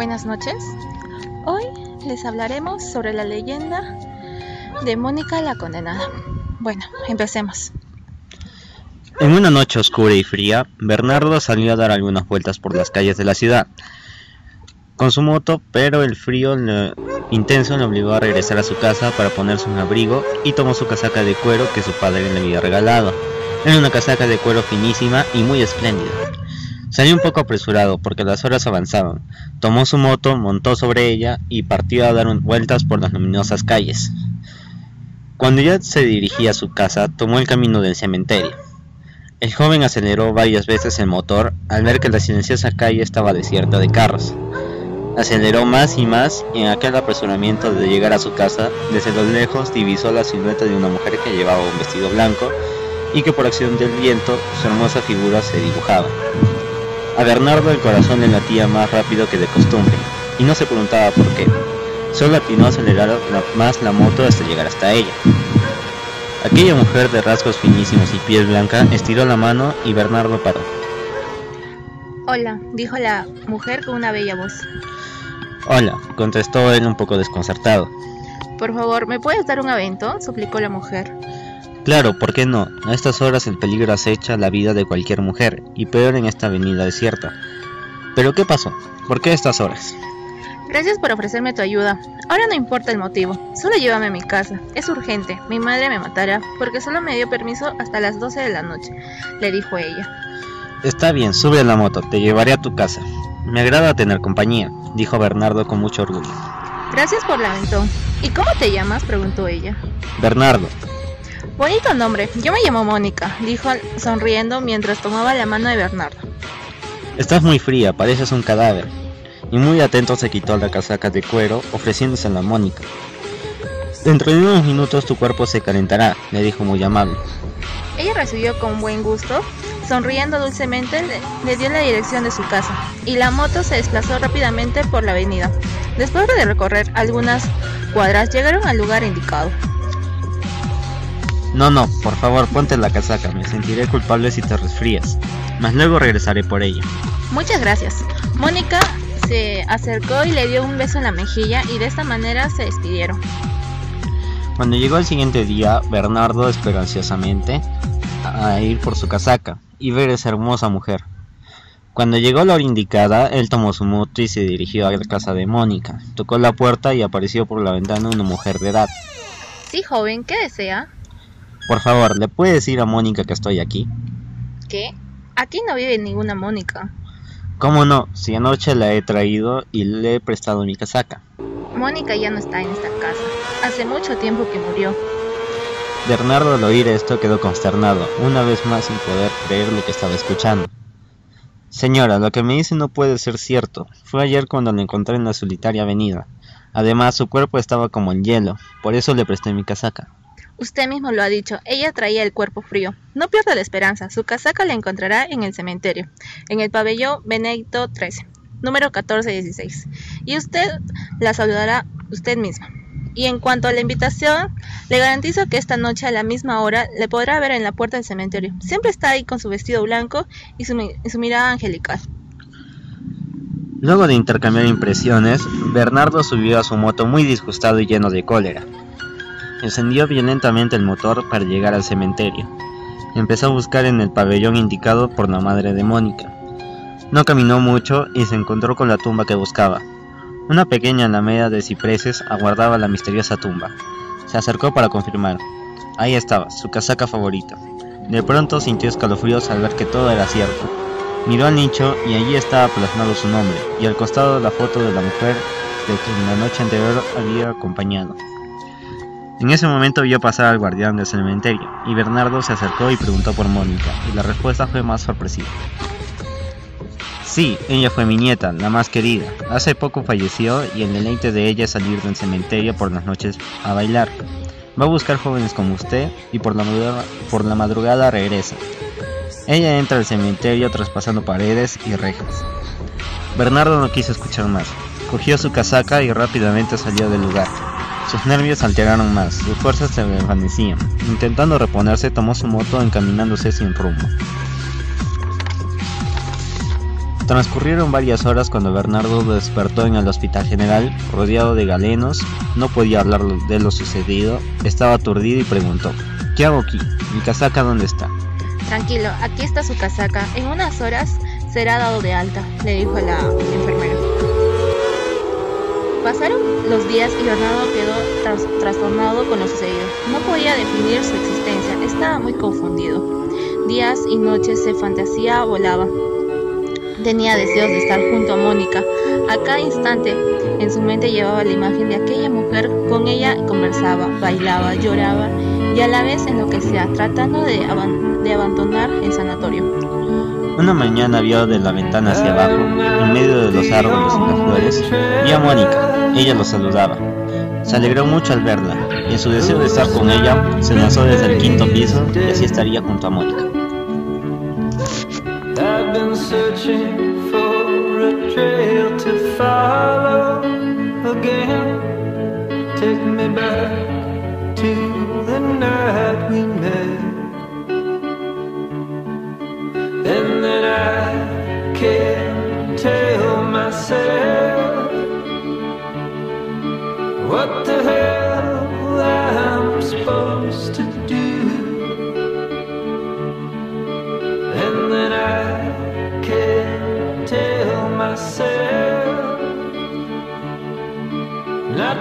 Buenas noches. Hoy les hablaremos sobre la leyenda de Mónica la Condenada. Bueno, empecemos. En una noche oscura y fría, Bernardo salió a dar algunas vueltas por las calles de la ciudad con su moto, pero el frío intenso le obligó a regresar a su casa para ponerse un abrigo y tomó su casaca de cuero que su padre le había regalado. Era una casaca de cuero finísima y muy espléndida. Salió un poco apresurado porque las horas avanzaban. Tomó su moto, montó sobre ella y partió a dar vueltas por las luminosas calles. Cuando ya se dirigía a su casa, tomó el camino del cementerio. El joven aceleró varias veces el motor al ver que la silenciosa calle estaba desierta de carros. Aceleró más y más y en aquel apresuramiento de llegar a su casa, desde lo lejos divisó la silueta de una mujer que llevaba un vestido blanco y que por acción del viento su hermosa figura se dibujaba. A Bernardo el corazón le latía más rápido que de costumbre y no se preguntaba por qué. Solo atinó a acelerar más la moto hasta llegar hasta ella. Aquella mujer de rasgos finísimos y piel blanca estiró la mano y Bernardo paró. Hola, dijo la mujer con una bella voz. Hola, contestó él un poco desconcertado. Por favor, ¿me puedes dar un aventón? suplicó la mujer. Claro, ¿por qué no? A estas horas el peligro acecha la vida de cualquier mujer, y peor en esta avenida desierta. ¿Pero qué pasó? ¿Por qué a estas horas? Gracias por ofrecerme tu ayuda. Ahora no importa el motivo, solo llévame a mi casa. Es urgente, mi madre me matará porque solo me dio permiso hasta las 12 de la noche, le dijo ella. Está bien, sube a la moto, te llevaré a tu casa. Me agrada tener compañía, dijo Bernardo con mucho orgullo. Gracias por la aventón. ¿Y cómo te llamas? preguntó ella. Bernardo. Bonito nombre, yo me llamo Mónica, dijo sonriendo mientras tomaba la mano de Bernardo. Estás muy fría, pareces un cadáver y muy atento se quitó la casaca de cuero, ofreciéndose a la Mónica. Dentro de unos minutos tu cuerpo se calentará, le dijo muy amable. Ella recibió con buen gusto, sonriendo dulcemente, le, dio la dirección de su casa, y la moto se desplazó rápidamente por la avenida. Después de recorrer algunas cuadras, llegaron al lugar indicado. No, no, por favor, ponte la casaca, me sentiré culpable si te resfrías, mas luego regresaré por ella. Muchas gracias. Mónica se acercó y le dio un beso en la mejilla y de esta manera se despidieron. Cuando llegó el siguiente día, Bernardo esperó ansiosamente a ir por su casaca y ver a esa hermosa mujer. Cuando llegó la hora indicada, él tomó su moto y se dirigió a la casa de Mónica. Tocó la puerta y apareció por la ventana una mujer de edad. Sí, joven, ¿qué desea? Por favor, ¿le puede decir a Mónica que estoy aquí? ¿Qué? Aquí no vive ninguna Mónica. ¿Cómo no? Si anoche la he traído y le he prestado mi casaca. Mónica ya no está en esta casa. Hace mucho tiempo que murió. Bernardo al oír esto quedó consternado, una vez más sin poder creer lo que estaba escuchando. Señora, lo que me dice no puede ser cierto. Fue ayer cuando la encontré en la solitaria avenida. Además, su cuerpo estaba como en hielo, por eso le presté mi casaca. Usted mismo lo ha dicho, ella traía el cuerpo frío. No pierda la esperanza, su casaca la encontrará en el cementerio, en el pabellón Benedicto 13, número 1416. Y usted la saludará usted misma. Y en cuanto a la invitación, le garantizo que esta noche a la misma hora le podrá ver en la puerta del cementerio. Siempre está ahí con su vestido blanco y su mirada angelical. Luego de intercambiar impresiones, Bernardo subió a su moto muy disgustado y lleno de cólera. Encendió violentamente el motor para llegar al cementerio. Empezó a buscar en el pabellón indicado por la madre de Mónica. No caminó mucho y se encontró con la tumba que buscaba. Una pequeña alameda de cipreses aguardaba la misteriosa tumba. Se acercó para confirmar. Ahí estaba, su casaca favorita. De pronto sintió escalofríos al ver que todo era cierto. Miró al nicho y allí estaba plasmado su nombre, y al costado la foto de la mujer de que en la noche anterior había acompañado. En ese momento vio pasar al guardián del cementerio, y Bernardo se acercó y preguntó por Mónica, y la respuesta fue más sorpresiva. Sí, ella fue mi nieta, la más querida. Hace poco falleció y el deleite de ella es salir del cementerio por las noches a bailar. Va a buscar jóvenes como usted y por la, por la madrugada regresa. Ella entra al cementerio traspasando paredes y rejas. Bernardo no quiso escuchar más. Cogió su casaca y rápidamente salió del lugar. Sus nervios alteraron más, sus fuerzas se desvanecían. Intentando reponerse, tomó su moto encaminándose sin rumbo. Transcurrieron varias horas cuando Bernardo despertó en el hospital general, rodeado de galenos, no podía hablar de lo sucedido, estaba aturdido y preguntó, ¿qué hago aquí? ¿Mi casaca dónde está? Tranquilo, aquí está su casaca. En unas horas será dado de alta, le dijo la enfermera. Pasaron los días y Bernardo quedó trastornado con lo sucedido. No podía definir su existencia, estaba muy confundido. Días y noches se fantasía volaba. Tenía deseos de estar junto a Mónica. A cada instante en su mente llevaba la imagen de aquella mujer, con ella conversaba, bailaba, lloraba y a la vez enloquecía, tratando de, de abandonar el sanatorio. Una mañana vio de la ventana hacia abajo, en medio de los árboles y las flores, vio a Mónica. Ella lo saludaba. Se alegró mucho al verla, y en su deseo de estar con ella, se lanzó desde el quinto piso y así estaría junto a Mónica.